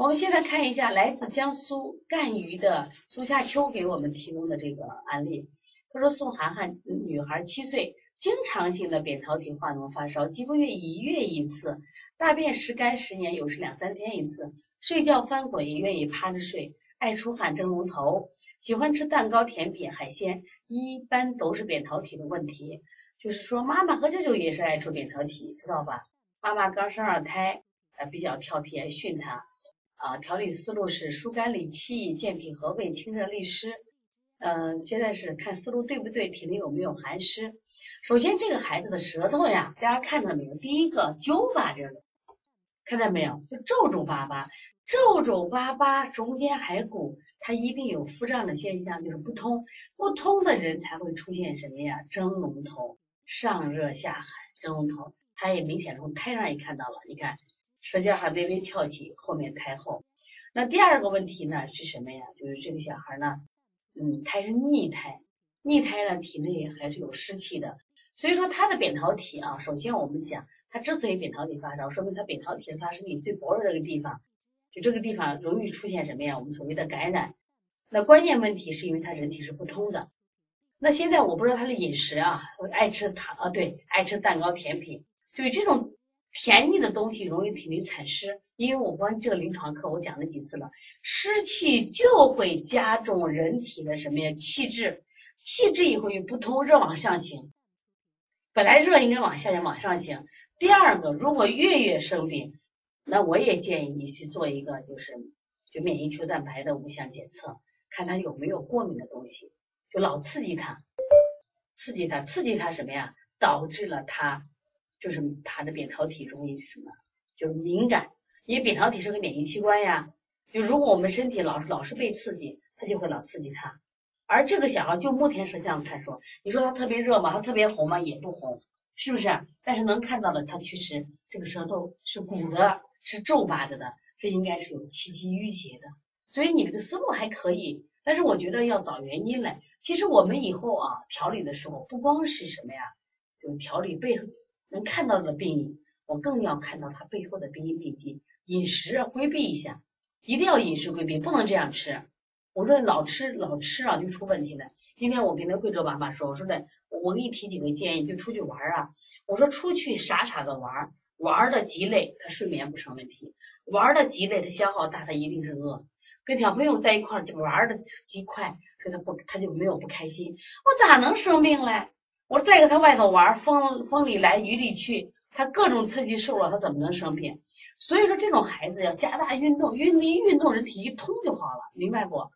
我们现在看一下来自江苏赣榆的苏夏秋给我们提供的这个案例。他说宋涵涵女孩七岁，经常性的扁桃体化脓发烧，几个月一月一次，大便时干时黏，有时两三天一次，睡觉翻滚也愿意趴着睡，爱出汗蒸龙头，喜欢吃蛋糕甜品海鲜，一般都是扁桃体的问题。就是说妈妈和舅舅也是爱出扁桃体，知道吧？妈妈刚生二胎，呃比较调皮，爱训他。啊，调理思路是疏肝理气、健脾和胃、清热利湿。嗯，现在是看思路对不对，体内有没有寒湿。首先，这个孩子的舌头呀，大家看到没有？第一个揪巴着的，看到没有？就皱皱巴巴，皱皱巴巴，中间还鼓，他一定有腹胀的现象，就是不通。不通的人才会出现什么呀？蒸笼头，上热下寒，蒸笼头。他也明显从胎上也看到了，你看。舌尖还微微翘起，后面胎后。那第二个问题呢是什么呀？就是这个小孩呢，嗯，胎是逆胎，逆胎呢体内还是有湿气的，所以说他的扁桃体啊，首先我们讲，他之所以扁桃体发烧，说明他扁桃体发身体最薄弱这个地方，就这个地方容易出现什么呀？我们所谓的感染。那关键问题是因为他人体是不通的。那现在我不知道他的饮食啊，爱吃糖啊，对，爱吃蛋糕甜品，所以这种。甜腻的东西容易体内产湿，因为我关这个临床课我讲了几次了，湿气就会加重人体的什么呀气滞，气滞以后又不通，热往上行，本来热应该往下降往上行。第二个，如果月月生病，那我也建议你去做一个就是就免疫球蛋白的五项检测，看他有没有过敏的东西，就老刺激他，刺激他，刺激他什么呀，导致了他。就是他的扁桃体容易什么，就是敏感，因为扁桃体是个免疫器官呀。就如果我们身体老是老是被刺激，它就会老刺激它。而这个小孩就目前舌像看说，你说他特别热吗？他特别红吗？也不红，是不是？但是能看到的，他确实这个舌头是鼓的，是皱巴着的，这应该是有气机郁结的。所以你这个思路还可以，但是我觉得要找原因来。其实我们以后啊调理的时候，不光是什么呀，就调理背。能看到的病因，我更要看到它背后的病因病机。饮食规避一下，一定要饮食规避，不能这样吃。我说老吃老吃啊，就出问题了。今天我跟那贵州妈妈说，我说的，我给你提几个建议，就出去玩啊。我说出去傻傻的玩，玩的极累，他睡眠不成问题；玩的极累，他消耗大，他一定是饿。跟小朋友在一块儿玩的极快，所以他不他就没有不开心。我咋能生病嘞？我再给他外头玩，风风里来雨里去，他各种刺激受了，他怎么能生病？所以说这种孩子要加大运动，运一运动人体一通就好了，明白不？